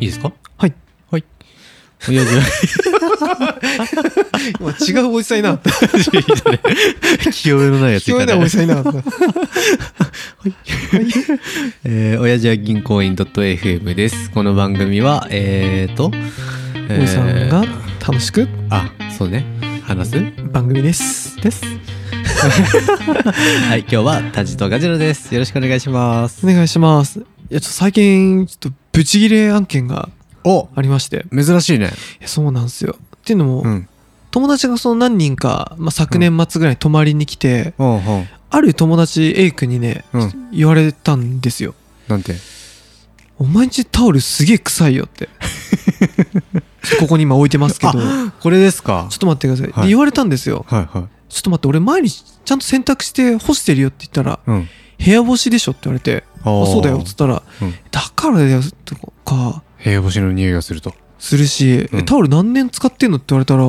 いいですか？はい。はい。親父は、今違うおじさんいなかった。清めのないやつ聞こえないおじさんいなかった。えー、親父は銀行員 .fm です。この番組は、えーと、えおじさんが楽しくあ、そうね。話す？番組です。です。はい、今日はタジとガジロです。よろしくお願いします。お願いします。いや、ちょっと最近、ちょっとブチギレ案件がおありまして。珍しいね。いやそうなんですよ。っていうのも、うん。友達がその何人か、まあ、昨年末ぐらいに泊まりに来て、うんうん。ある友達 A 君にね、うん言われたんですよ。なんて？お前んちタオルすげえ臭いよって。ここに今置いてますけど、ちょこれですか？っと待ってください。はいで言われたんですよ。はいはい。ちょっと待って、俺毎日ちゃんと洗濯して干してるよって言ったら、うん。部屋干しでしょって言われて、あそうだよっつったら、うん。だからだよとか、部屋干しの匂いがすると。するし、うん。えタオル何年使ってんのって言われたら、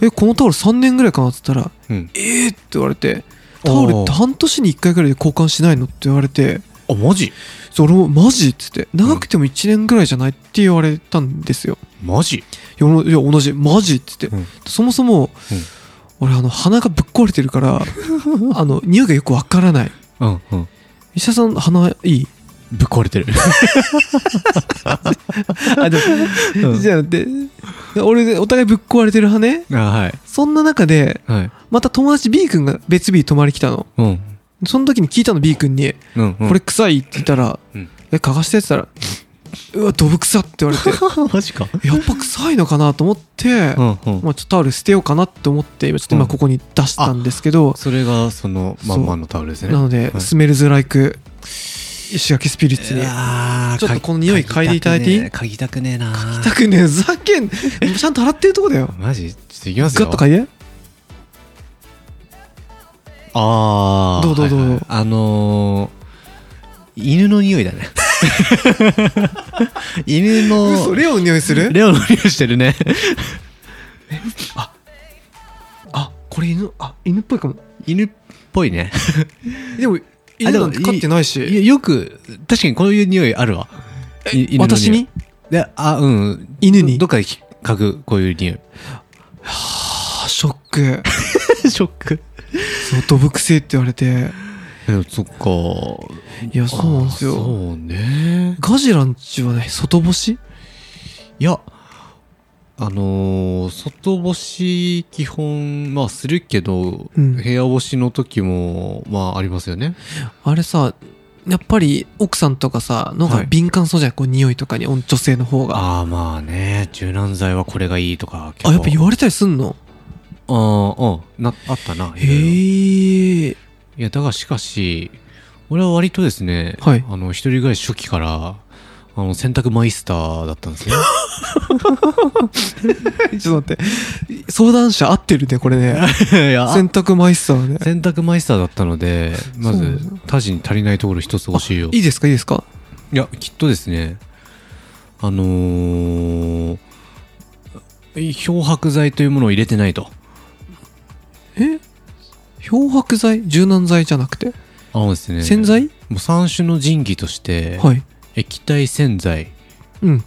え、このタオル3年ぐらいかなって言ったら、うん。えーって言われて、タオルって半年に1回ぐらいで交換しないのって言われて、あ、マジ？そう俺もマジって言って、長くても1年ぐらいじゃないって言われたんですよ。マジ？いや、おいや同じ、マジって言って、うん。そもそも、うん。俺あの鼻がぶっ壊れてるから、あの、匂いがよくわからない。うんうん。医者さん鼻いい？ぶっ壊れてる。あ、でも、うんじゃあ、で、俺、お互いぶっ壊れてる派ね？あ、はい。そんな中で、はい。また友達 B 君が別日泊まり来たの。うん。その時に聞いたの B 君に、うん、うん。これ臭いって言ったら、うんえ、嗅がしてって言ったら、うわ、ドブ臭って言われて、マジか。やっぱ臭いのかなと思って、うんうん。まあちょっとタオル捨てようかなって思って、今ちょっと今ここに出したんですけど、それがそのまんまのタオルですね。なので、はいスメルズライク、石垣スピリッツに。ちょっとこの匂い嗅いでいただいていい？嗅ぎたくねえな嗅たくねえ、ふざけん、ちゃんと洗ってるとこだよ。マジ？ちょっといきますよ。ガッと嗅いで。ああ。どうどうどうはいはいあのー、犬の匂いだね。犬の、嘘、レオの匂いする？レオの匂いしてるね。あ、これ犬、あ、犬っぽいかも。犬っぽいね。でも、犬なんて飼ってないし。よく、確かにこういう匂いあるわ。私に？で、あ、うん。犬に？どっかで嗅ぐ、こういう匂い。あ、ショック。ショック。そう、ドブ臭いって言われて。えそっか。いや、そうなんですよ。そうね。ガジランチはね、外干し？いや、あのー外干し基本、まあするけど、うん部屋干しの時も、まあありますよね。あれさ、やっぱり奥さんとかさ、のはいが敏感そうじゃん、こう匂いとかに、女性の方が。あああ、まあね、柔軟剤はこれがいいとか、結構やっぱ言われたりすんの？あーうん、な、あったな。へえ。いや、だがしかし、俺は割とですね、はいあの、一人暮らし初期から、あの、洗濯マイスターだったんですね。ちょっと待って。相談者合ってるね、これね。洗濯マイスターね。洗濯マイスターだったので、まず他人に足りないところ一つ欲しいよ。いいですかいいですか？いや、きっとですね、あのー、漂白剤というものを入れてないと。え？漂白剤？柔軟剤じゃなくて、あのですね、洗剤？もう三種の神器として、はい。液体洗剤、うん。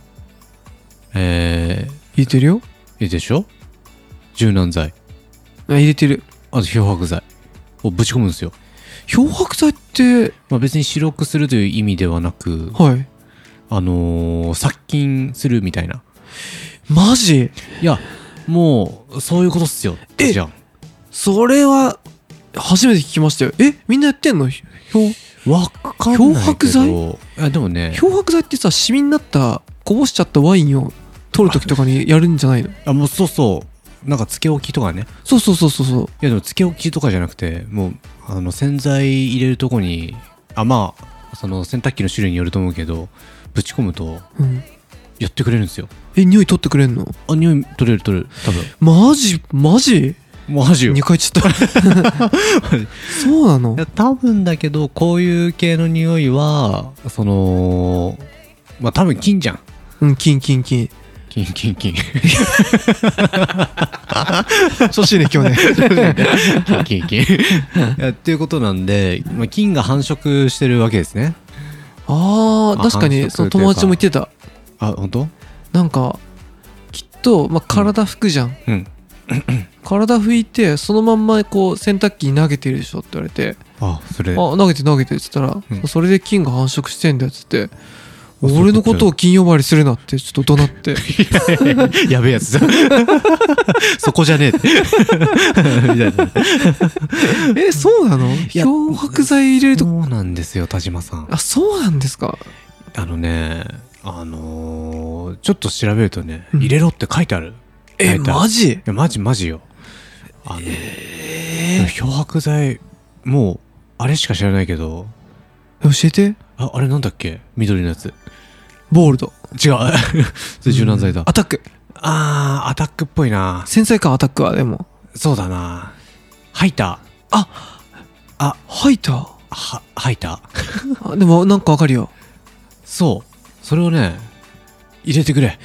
えー、入れてるよ。いいでしょ？柔軟剤、あ入れてる。あと漂白剤をぶち込むんですよ。漂白剤って、まあ別に白くするという意味ではなく、はい。あのー、殺菌するみたいな。マジ？いや、もう、そういうことっすよ。えじゃん。それは、初めて聞きましたよ。えみんなやってんの？漂わかんないけど。漂白剤？いや、でもね、漂白剤ってさ、シミになった、こぼしちゃったワインを取るときとかにやるんじゃないの？あ、もうそうそう。なんか、つけ置きとかね。そうそうそうそうそう。いや、でも、つけ置きとかじゃなくて、もう、あの、洗剤入れるとこに、あ、まあ、その、洗濯機の種類によると思うけど、ぶち込むと、うん。やってくれるんですよ。え、匂い取ってくれんの？あ、匂い取れる取れる。多分。マジ？マジ？マジよ。?2 回ちゃった。そうなの？多分だけどこういう系の匂いはそのまあ多分金じゃんうん、キンキンキン。金金金調子いいね、今日ね。金金金いやっていうことなんで、まあ、金が繁殖してるわけですねああ、確かに、その友達も言ってた。あ本当？なんかきっと、まあ、体拭くじゃん、うん 体拭いてそのまんまこう洗濯機に投げてるでしょって言われて。あそれ。あ投げて投げてっつったら、うん。それで菌が繁殖してんだよっつって俺のことを金呼ばわりするなってちょっと怒鳴って。やべえやつだ。そこじゃねえって。みたいな。えそうなの？や漂白剤入れるとそうなんですよ田島さん。あそうなんですか？あのねあのーちょっと調べるとね、うん。入れろって書いてあるえマジ？いやマジマジよ。あの、え漂白剤もうあれしか知らないけど。教えて。ああれなんだっけ？緑のやつ。ボールド違う。それ柔軟剤だ、アタック。あーアタックっぽいな。繊細かアタックはでも。そうだな。ハイタ吐いた。ーはハイターあでもなんかわかるよ。そう。それをね入れてくれ。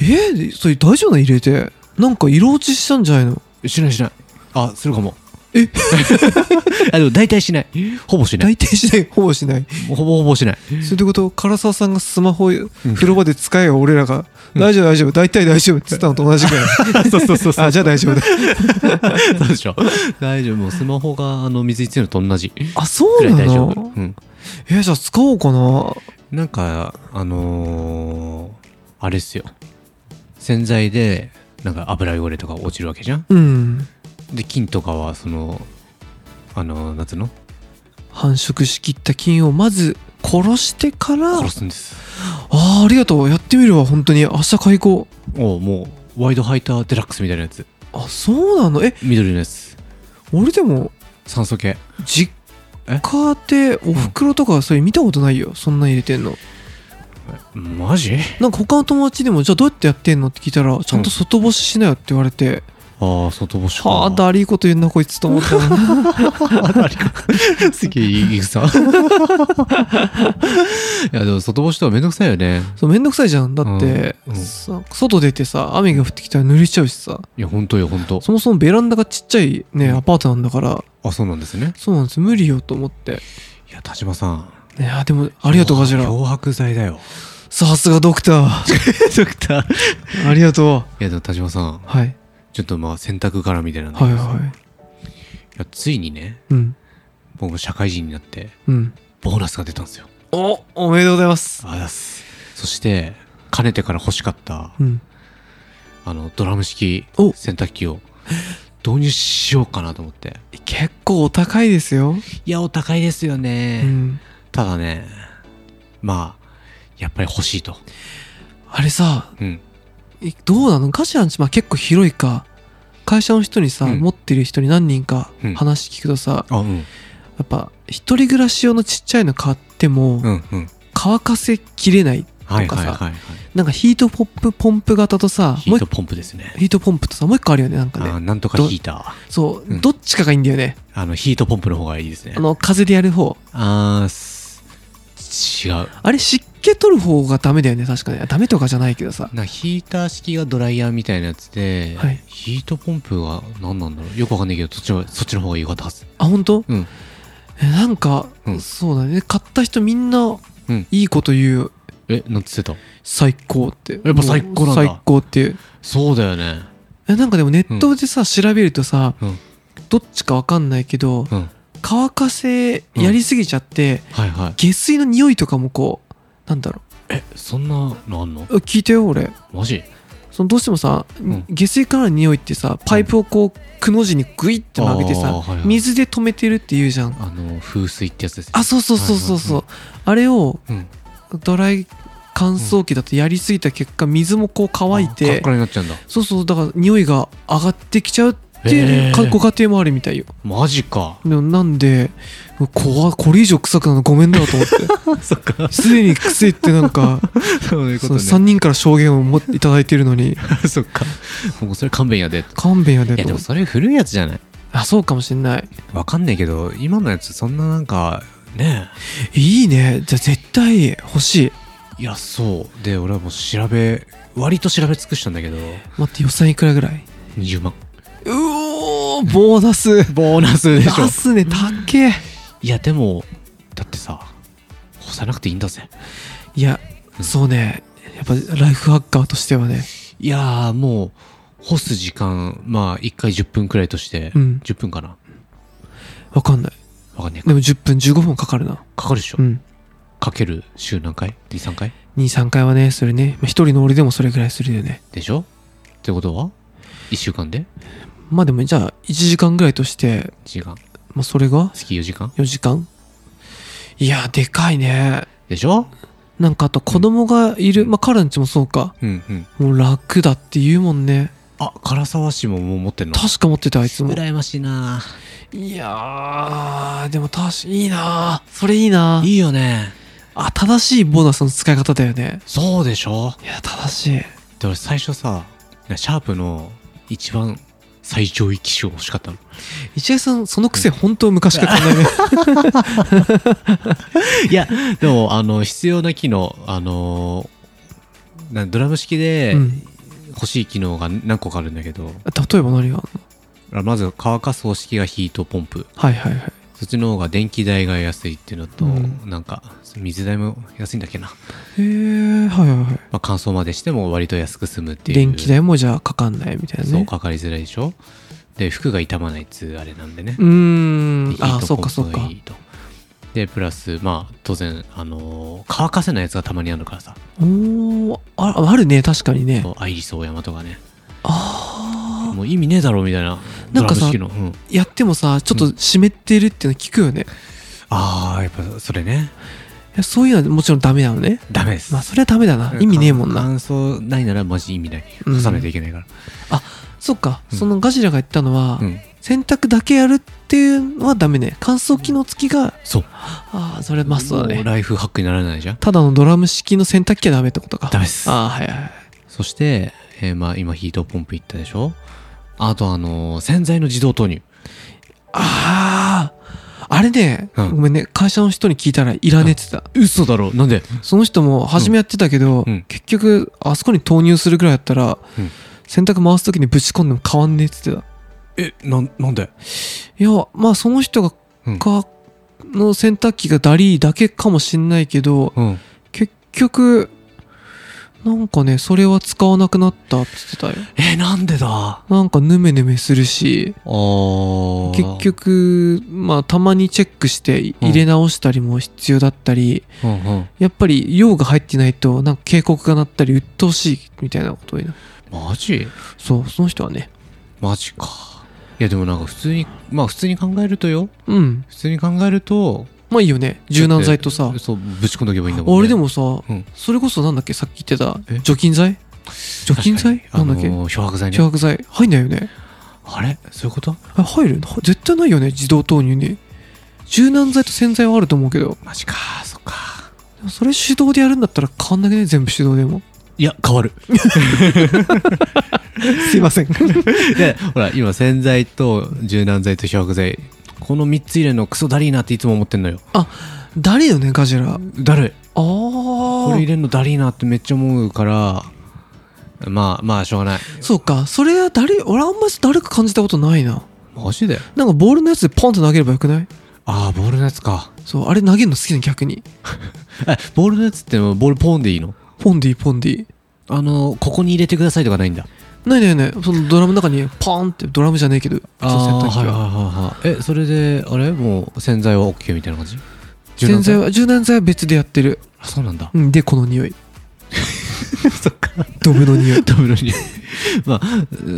えー、それ大丈夫なの入れて？なんか色落ちしたんじゃないの？しないしない。あするかも。え？あでも大体しない。ほぼしない。大体しない？ほぼしない？ほぼほぼしない。それってこと？唐沢さんがスマホん。風呂場で使えよ俺らが。うん。大丈夫大丈夫。大体大丈夫って言ったのと同じぐらい。そうそうそうあじゃあ大丈夫だ。そうでしょ。大丈夫。もうスマホがあの水につけるのと同じあそうな大丈夫。のうん。えじゃあ使おうかな。なんかあのー、あれっすよ。洗剤でなんか油汚れとか落ちるわけじゃん？うん。で菌とかはそのあのなんつうの？繁殖しきった菌をまず殺してから。殺すんです。あーありがとう。やってみるわ本当に。明日買い行こおうもうワイドハイターデラックスみたいなやつ。うあそうなの？え？緑のやつ。俺でも酸素系。実家でお袋とかそれ見たことないよ。そんな入れてんのマジ？なんか他の友達でもじゃあどうやってやってんのって聞いたらちゃんと外干ししなよって言われて、ああ外干しか。はあだりーこと言うなこいつと思ったな すげえいい草 いやでも外干しとはめんどくさいよね。そうめんどくさいじゃん。だって、うん。うん。さ外出てさ雨が降ってきたら濡れちゃうしさ。いやほんとよほんとそもそもベランダがちっちゃいね、うん。アパートなんだから。あそうなんですね。そうなんです無理よと思って。いや田島さんいやでもありがとうガジラ。漂白剤だよ。さすがドクター。ドクター。いありがとやでも田島さん。うはい。ちょっとまあ洗濯絡みたいなんだけど。さはいはい。やついにねうん。僕も社会人になってうん。ボーナスが出たんですよ。おおめでとうございます。あざっす。そしてかねてから欲しかったうん。あのドラム式お。洗濯機を導入しようかなと思って。結構お高いですよ、いやお高いですよね、うん、ただねまあやっぱり欲しいと。あれさうん。えどうなの？ガジラんち、まあ、結構広いか。会社の人にさ、うん。持ってる人に何人かうん。話聞くとさ、あうん。やっぱ一人暮らし用のちっちゃいの買っても、うんうん。乾かせきれないはいとかさはいはいはいなんかヒートポップポンプ型とさもう一ヒートポンプですね。ヒートポンプとさもう一個あるよねなんかね。あなんとかヒータそう、うん。どっちかがいいんだよね。ーあのヒートポンプの方がいいですね。あの風でやる方。あーす違う。あれ湿気取る方がダメだよね確かね。ダメとかじゃないけどさ。なヒーター式がドライヤーみたいなやつで、はい。ヒートポンプが何なんだろう？よくわかんないけどそっちのそっちの方が良かったはずあ本当？うん。えなんか、うん。そうだね。買った人みんなうん。いいこと言う。えなんつってた？最高って。やっぱ最高なんだ。最高っていう。そうだよね。えなんかでもネットでさ、調べるとさ、うん。どっちかわかんないけど、うん乾かせやりすぎちゃって、はいはい。下水の匂いとかもこうなんだろえそんなのあんの？う聞いてよ俺。マジ？そのどうしてもさ、ん。下水からの匂いってさパイプをこうくの字にグイッて曲げてさ、はいはい。水で止めてるって言うじゃん。あの風水ってやつですね。あそうそうそうそう。そう、はあれをうん。ドライ乾燥機だとやりすぎた結果水もこう乾いてッカラになっちゃうんだ。そうそうだから匂いが上がってきちゃうっていうへーかご家庭もあるみたいよ。マジか。でもなんで怖これ以上臭くなるのごめんだと思って。そっか。すでに臭いってなんか そういうその3人から証言を持っていただいてるのに。そっか。もうそれ勘弁やで。勘弁やでいやでともそれ古いやつじゃない？あそうかもしんない。わかんないけど今のやつそんななんかねいいね。じゃあ絶対欲しい。いやそう。で俺はもう調べ割と調べ尽くしたんだけど。待って予算いくらぐらい？20万うおーボーナス。ボーナスでしょ。出すねたっけいやでもだってさ干さなくていいんだぜ。いやうん。そうね。やっぱライフハッカーとしてはね。いやーもう干す時間まあ1回10分くらいとして、うん。10分かな。わかんない。わかんねえか。でも10分15分かかるな。かかるでしょ、うん。かける週何回 ?23 回？23回はねそれね。まあ一人の俺でもそれぐらいするよね。でしょ？ってことは？1週間で？まあでもじゃあ1時間ぐらいとして時間。まあそれが？月4時間？4時間？いやでかいね。でしょ？なんかあと子供がいる、まあカランチもそうか。うんうん。もう楽だって言うもんね。あ唐沢市ももう持ってんの？確か持ってたあいつも。羨ましいな。いやーでも確かいいなそれいいないいよね。あ正しいボーナスの使い方だよね。そうでしょ？いや正しい。で俺最初さシャープの一番最上位機種が欲しかったの一江さんその癖本当昔から考えね。いやでもあの必要な機能あのなドラム式でうん。欲しい機能が何個かあるんだけど、例えば何がまず乾かす方式がヒートポンプ。はいはいはい。そっちの方が電気代が安いっていうのと、うん。なんか水代も安いんだっけな、へえはいはいはいまあ、乾燥までしても割と安く済むっていう。電気代もじゃあかかんないみたいなね。そうかかりづらいでしょ？で服が傷まないっつうあれなんでね。うーん。あそうかポそうかでプラスまあ当然あのー乾かせないやつがたまにあるからさ。おー。ああるね確かにね。そうアイリスオーヤマとかね。あもう意味ねえだろみたいな。なんかさうん、ーやってもさちょっと湿ってるっていうの聞くよね、いああやっぱそれね。やそういうのはもちろんダメなのね。ダメです。まあそれはダメだな。意味ねえもんな。乾燥ないならマジ意味ない。うん。干さないといけないから。そっか、うん。そのガジラが言ったのは、うん。洗濯だけやるっていうのはダメね。乾燥機能付きがそう。ああそれマストだもうね。ライフハックにならないじゃん。ただのドラム式の洗濯機はダメってことか。ダメです。ああはいはいそして、えーまあ今ヒートポンプいったでしょ？あとあのー洗剤の自動投入。あああれね、うん。ごめんね会社の人に聞いたらいらねえって言ってた、嘘だろ。なんで？その人も初めやってたけど、うん。結局あそこに投入するぐらいだったら、うん。洗濯回す時にぶち込んでも変わんねえって言ってえなんなんで？たいやまあその人が、うん。かの洗濯機がダリーだけかもしんないけどうん。結局なんかねそれは使わなくなったって言ってたよ。えなんでだ？あなんかヌメヌメするしー。結局まあたまにチェックして入れ直したりも必要だったり、うんうん。やっぱり用が入ってないとなんか警告が鳴ったり鬱陶しいみたいなことにな。マジ？そうその人はね。マジか。いやでもなんか普通にまあ普通に考えるとよ。うん。普通に考えるとまあいいよね。柔軟剤とさ。そうぶち込んどけばいいんだもんね。俺でもさ、うん。それこそなんだっけ？さっき言ってたえ？除菌剤？除菌剤？なんだっけ、あのー漂白剤ね。漂白剤。入んないよね。あれ？そういうこと？あ入る？絶対ないよね自動投入に。柔軟剤と洗剤はあると思うけど。マジか。そっか。それ手動でやるんだったら変わんなくね？全部手動でも。いや変わる。すいません。でほら今洗剤と柔軟剤と漂白剤この3つ入れるのクソだりーなっていつも思ってんのよ。誰よねガジラ。あだるいあこれ入れるのだりーなってめっちゃ思うからまあまあしょうがない。そうか。それは誰俺あんまり誰か感じたことないな。マジで？なんかボールのやつでポンと投げればよくない？ああボールのやつか。そうあれ投げるの好きなの逆に。えボールのやつってボールポンでいいの？ポンディポンディ。あのここに入れてくださいとかないんだないないない。そのドラムの中にポンってドラムじゃねえけどあ洗濯機はいはいがはいはい。えそれであれ？もう洗剤は OK みたいな感じ？洗剤は柔軟剤は別でやってる。あそうなんだ。うんでこの匂い。そっか。ドブの匂い。ドブの匂い。まあ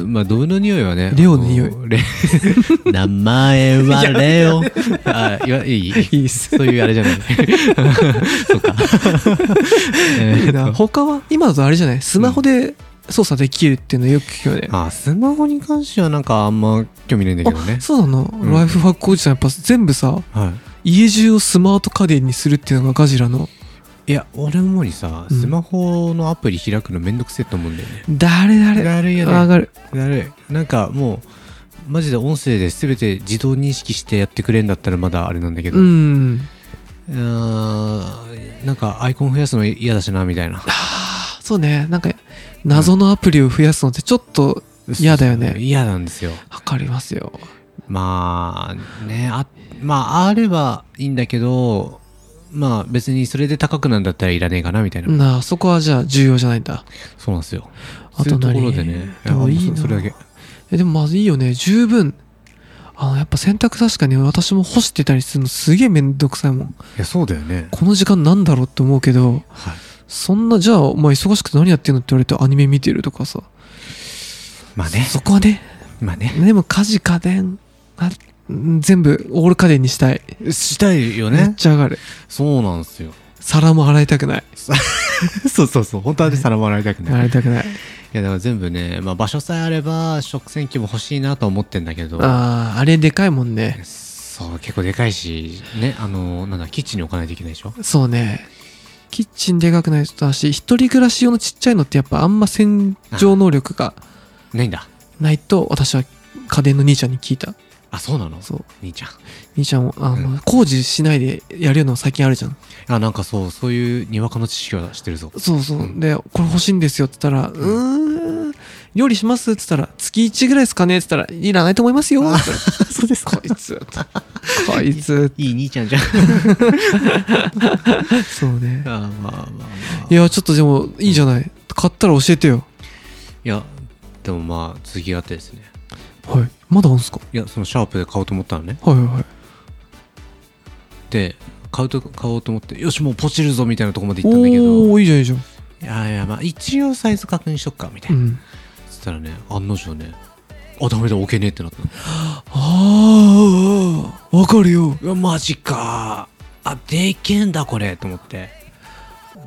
まあドブの匂いはねレオの匂い。名前はレオ。あいやいい？いいそういうあれじゃない？そっか。えー他は？今だとあれじゃない？スマホで操作できるっていうのよく聞くよね、あスマホに関してはなんかあんま興味ないんだけどね。あそうなの、うん。ライフハックおじさんやっぱ全部さはい。家中をスマート家電にするっていうのがガジラの。いや俺もにさうん。スマホのアプリ開くのめんどくせえと思うんだよね。誰誰？だるいよねわかる。だるいなんかもうマジで音声で全て自動認識してやってくれんだったらまだあれなんだけど、ううんなんかアイコン増やすの嫌だしなみたいな。そうね。なんか謎のアプリを増やすのってちょっと嫌だよね。嫌なんですよ。わかりますよ。まあねあまああればいいんだけどまあ別にそれで高くなんだったらいらねえかなみたいな、なあそこはじゃあ重要じゃないんだ。そうなんですよ。あとそういうところ何でね。でもいいそれだけ。えでもまずいいよね。十分。あのやっぱ洗濯確かに私も干してたりするのすげえめんどくさいもん。いやそうだよね。この時間なんだろうって思うけどはいそんなじゃあお前忙しくて何やってんのって言われてアニメ見てるとかさ。まあね。そこはね。まあね。でも家事家電あ全部オール家電にしたい。したいよめっねちゃ上がる。そうなんですよ。皿も洗いたくない。そうそうそう本当はね皿も洗いたくない。洗いたくない。いやだから全部ね、まあ、場所さえあれば食洗機も欲しいなとは思ってんだけど。あああれでかいもんね。そう結構でかいしねあのなんだキッチンに置かないといけないでしょ？そうねキッチンでかくないとだし一人暮らし用のちっちゃいのってやっぱあんま洗浄能力がないんだ。ないと私は家電の兄ちゃんに聞いた。あそうなの？そう。兄ちゃん。兄ちゃんもあの、うん。工事しないでやるようなの最近あるじゃん。あなんかそうそういうにわかの知識はしてるぞ。そうそう、うん。でこれ欲しいんですよって言ったら「うーん料理します?」って言ったら「月1ぐらいですかね?」って言ったら「いらないと思いますよ」って言ったらそうですこいつ。こいつ。いい兄ちゃんじゃん。そうね。あまあまあまあ。いやちょっとでもいいじゃない。買ったら教えてよ。いやでもまあ続きがあってですね。はい。まだあるんすか？いやそのシャープで買おうと思ったのね。はいはいはい。で買うと買おうと思ってよしもうポチるぞみたいなとこまで行ったんだけど。おおいいじゃんいいじゃん。いやいやまあ一応サイズ確認しとくかみたいうな、んそしたらね案の定ねあダメだ置けねえってなったの。ああわかるよ。マジか。あでけんだこれ。と思って。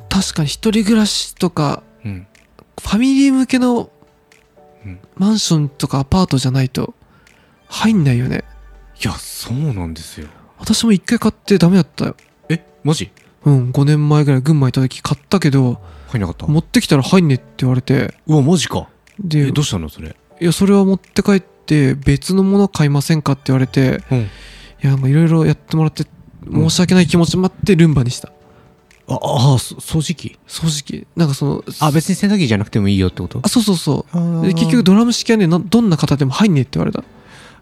確かに一人暮らしとかうん。ファミリー向けのうん。マンションとかアパートじゃないと入んないよね。いやそうなんですよ。私も一回買ってダメだったよ。えマジ？うん5年前ぐらい群馬行った時買ったけど入んなかった？持ってきたら入んねえって言われて。うわマジかでえどうしたのそれ？いやそれは持って帰って別のもの買いませんかって言われてうん。いやなんかいろいろやってもらって申し訳ない気持ちもあってルンバにした。ああそ掃除機？掃除機。なんかそのあ別に洗濯機じゃなくてもいいよってこと？あそうそうそう。結局ドラム式はねなどんな方でも入んねえって言われた。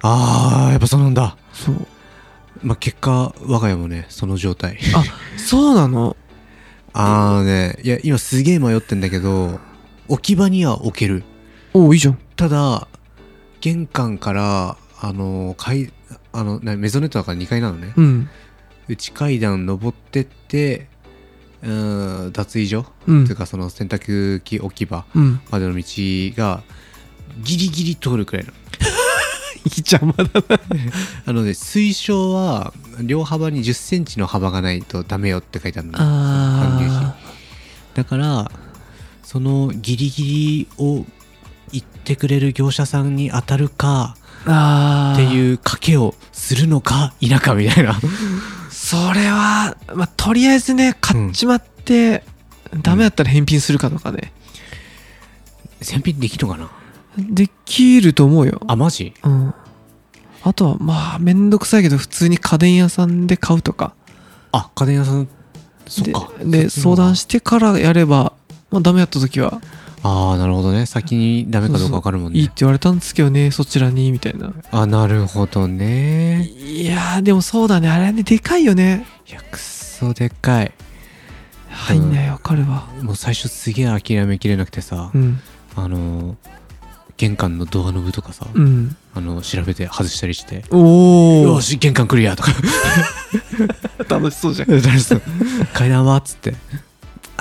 あーやっぱそうなんだ。そう。まあ結果我が家もねその状態。あそうなの？ああねいや今すげえ迷ってんだけど置き場には置けるおおいいじゃん。ただ玄関からあの階あのなメゾネットだから2階なのね。うん。内階段登ってってうーん脱衣所、うん。というかその洗濯機置き場うん。までの道がギリギリ通るくらいの。いい邪魔だな。あのね推奨は両幅に1 0センチの幅がないとダメよって書いてあるのだからそのギリギリを言ってくれる業者さんに当たるかっていう賭けをするのか否かみたいな。それはまあとりあえずね買っちまって、ダメだったら返品するかとかね。選品できるのかな？できると思うよ。あマジ？うん。あとはまあめんどくさいけど普通に家電屋さんで買うとか。あ家電屋さんそっでかで相談してからやればまあダメだった時はああなるほどね。先にダメかどうか分かるもんね。いいって言われたんですけどねそちらにみたいな。あなるほどね。いやーでもそうだね。あれねでかいよね。いやくっそでかい。入んないわかるわもう最初すげえ諦めきれなくてさ、うん。あの玄関のドアノブとかさ、うん。あの調べて外したりしておおよし玄関クリアとか。楽しそうじゃん。楽しそう。階段はっつって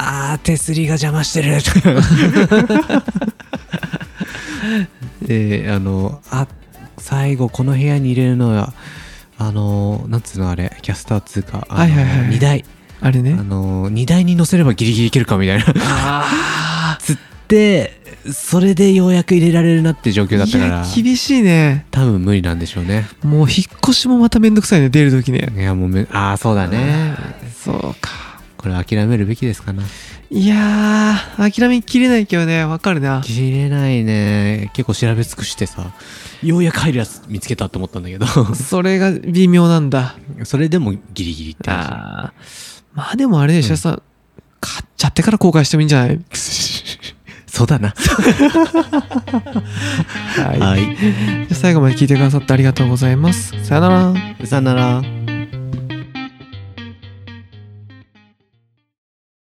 あー手すりが邪魔してる。で あのあ最後この部屋に入れるのはあのなんつうのあれキャスターっつうかあの、はいはいはい。荷台。あれね。あの荷台に乗せればギリギリいけるかみたいな。あ つってそれでようやく入れられるなって状況だったから。いや厳しいね。多分無理なんでしょうね。もう引っ越しもまためんどくさいね出る時ね。いやもうめああそうだね。そうかこれ諦めるべきですかな。いやー諦めきれないけどねわかるな。切れないね。結構調べ尽くしてさようやく入るやつ見つけたと思ったんだけど。それが微妙なんだ。それでもギリギリって話あー。まあでもあれでしょ、さ買っちゃってから後悔してもいいんじゃない？そうだな。はい、はい。じゃあ最後まで聞いてくださってありがとうございます。さよなら。さよなら